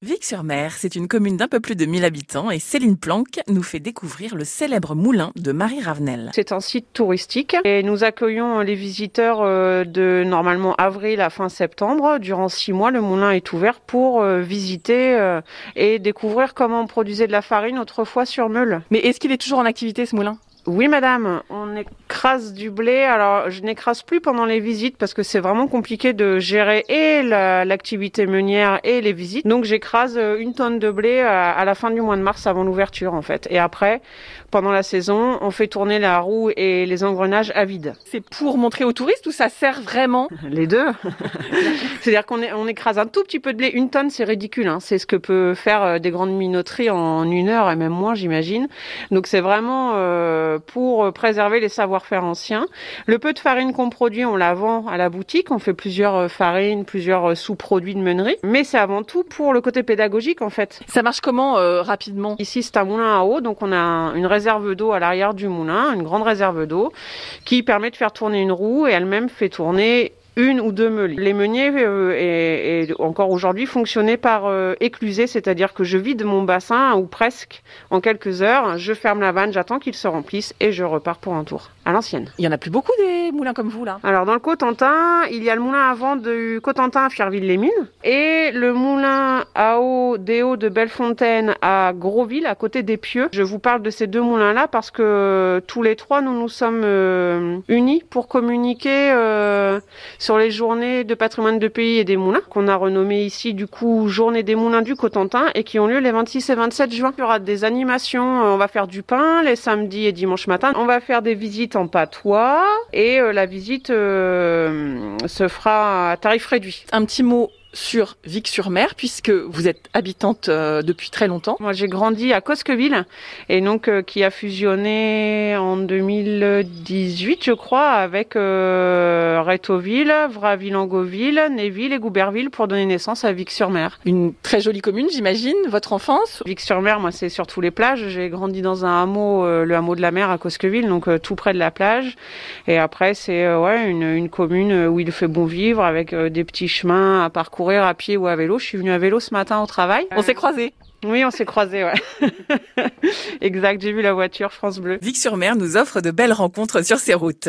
Vic-sur-Mer, c'est une commune d'un peu plus de 1000 habitants et Céline Planck nous fait découvrir le célèbre moulin de Marie Ravenel. C'est un site touristique et nous accueillons les visiteurs euh, de normalement avril à fin septembre. Durant six mois, le moulin est ouvert pour euh, visiter euh, et découvrir comment on produisait de la farine autrefois sur meule. Mais est-ce qu'il est toujours en activité ce moulin? Oui, madame, on écrase du blé. Alors, je n'écrase plus pendant les visites parce que c'est vraiment compliqué de gérer et l'activité meunière et les visites. Donc, j'écrase euh, une tonne de blé à, la fin du mois de mars avant l'ouverture, en fait. Et après, pendant la saison, on fait tourner la roue et les engrenages à vide. C'est pour montrer aux touristes ou ça sert vraiment Les deux. C'est-à-dire qu'on on écrase un tout petit peu de blé. Une tonne, c'est ridicule. Hein. C'est ce que peut faire euh, des grandes minoteries en une heure et même moins, j'imagine. Donc, c'est vraiment... Euh, pour euh, préserver les savoir-faire anciens. Le peu de farine qu'on produit, on la vend à la boutique. On fait plusieurs euh, farines, plusieurs euh, sous-produits de meunerie. Mais c'est avant tout pour le côté pédagogique en fait. Ça marche comment rapidement? Ici c'est un moulin à eau, donc on a une réserve d'eau à l'arrière du moulin, une grande réserve d'eau qui permet de faire tourner une roue et elle-même fait tourner une ou deux meules. Les meuniers, euh, et, encore aujourd'hui, fonctionnaient par euh, éclusée, c'est-à-dire que je vide mon bassin, ou presque, en quelques heures, je ferme la vanne, j'attends qu'il se remplisse, et je repars pour un tour, à l'ancienne. Il y en a plus beaucoup des moulins comme vous, là Alors, dans le Cotentin, il y a le moulin à vent du Cotentin à Fierville-les-Mines, et le moulin à eau des Hauts de Bellefontaine à Grosville, à côté des Pieux. Je vous parle de ces deux moulins-là parce que tous les trois, nous nous sommes euh, unis pour communiquer sur les journées de patrimoine de pays et des moulins, qu'on a renommé ici du coup Journée des moulins du Cotentin et qui ont lieu les 26 et 27 juin. Il y aura des animations, euh, on va faire du pain les samedis et dimanches matin. On va faire des visites en patois et euh, la visite euh, se fera à tarif réduit. Un petit mot sur Vic-sur-Mer puisque vous êtes habitante euh, depuis très longtemps. Moi j'ai grandi à Cosqueville et donc euh, qui a fusionné en 2018 je crois avec euh, Rétoville, Vraville-Angoville, Néville et Gouberville pour donner naissance à Vic-sur-Mer. Une très jolie commune j'imagine, votre enfance Vic-sur-Mer moi c'est surtout les plages, j'ai grandi dans un hameau, le hameau de la mer à Cosqueville donc tout près de la plage et après c'est ouais une, une, commune où il fait bon vivre avec des petits chemins à parcourir courir à pied ou à vélo. Je suis venue à vélo ce matin au travail. On s'est croisés. Oui, on s'est croisés, ouais. exact, j'ai vu la voiture France Bleu. Vic-sur-Mer nous offre de belles rencontres sur ses routes.